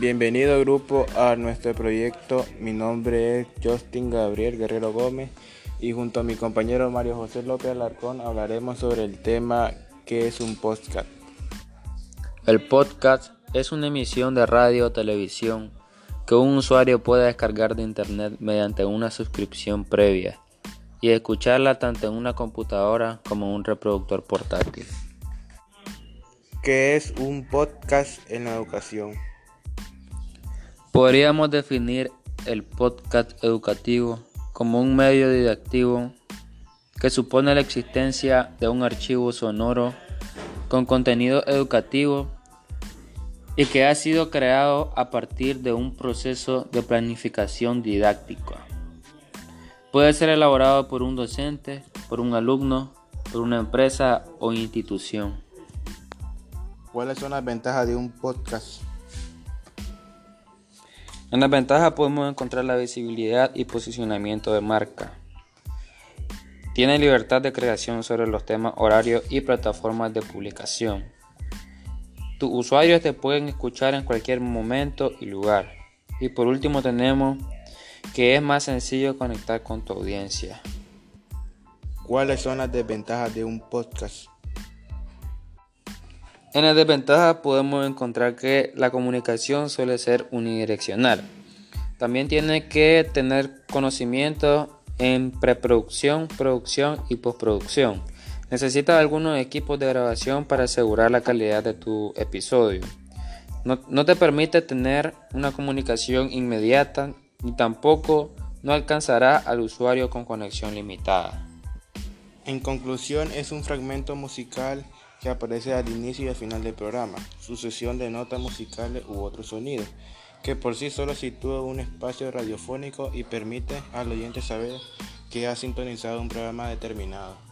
Bienvenido grupo a nuestro proyecto. Mi nombre es Justin Gabriel Guerrero Gómez y junto a mi compañero Mario José López Alarcón hablaremos sobre el tema que es un podcast. El podcast es una emisión de radio o televisión que un usuario puede descargar de internet mediante una suscripción previa y escucharla tanto en una computadora como en un reproductor portátil. ¿Qué es un podcast en la educación? Podríamos definir el podcast educativo como un medio didáctico que supone la existencia de un archivo sonoro con contenido educativo y que ha sido creado a partir de un proceso de planificación didáctica. Puede ser elaborado por un docente, por un alumno, por una empresa o institución. ¿Cuáles son las ventajas de un podcast? En las ventajas podemos encontrar la visibilidad y posicionamiento de marca. Tiene libertad de creación sobre los temas horarios y plataformas de publicación. Tus usuarios te pueden escuchar en cualquier momento y lugar. Y por último tenemos que es más sencillo conectar con tu audiencia. ¿Cuáles son las desventajas de un podcast? En las desventajas podemos encontrar que la comunicación suele ser unidireccional. También tiene que tener conocimiento en preproducción, producción y postproducción. Necesitas algunos equipos de grabación para asegurar la calidad de tu episodio. No, no te permite tener una comunicación inmediata ni tampoco no alcanzará al usuario con conexión limitada. En conclusión, es un fragmento musical que aparece al inicio y al final del programa, sucesión de notas musicales u otros sonidos, que por sí solo sitúa un espacio radiofónico y permite al oyente saber que ha sintonizado un programa determinado.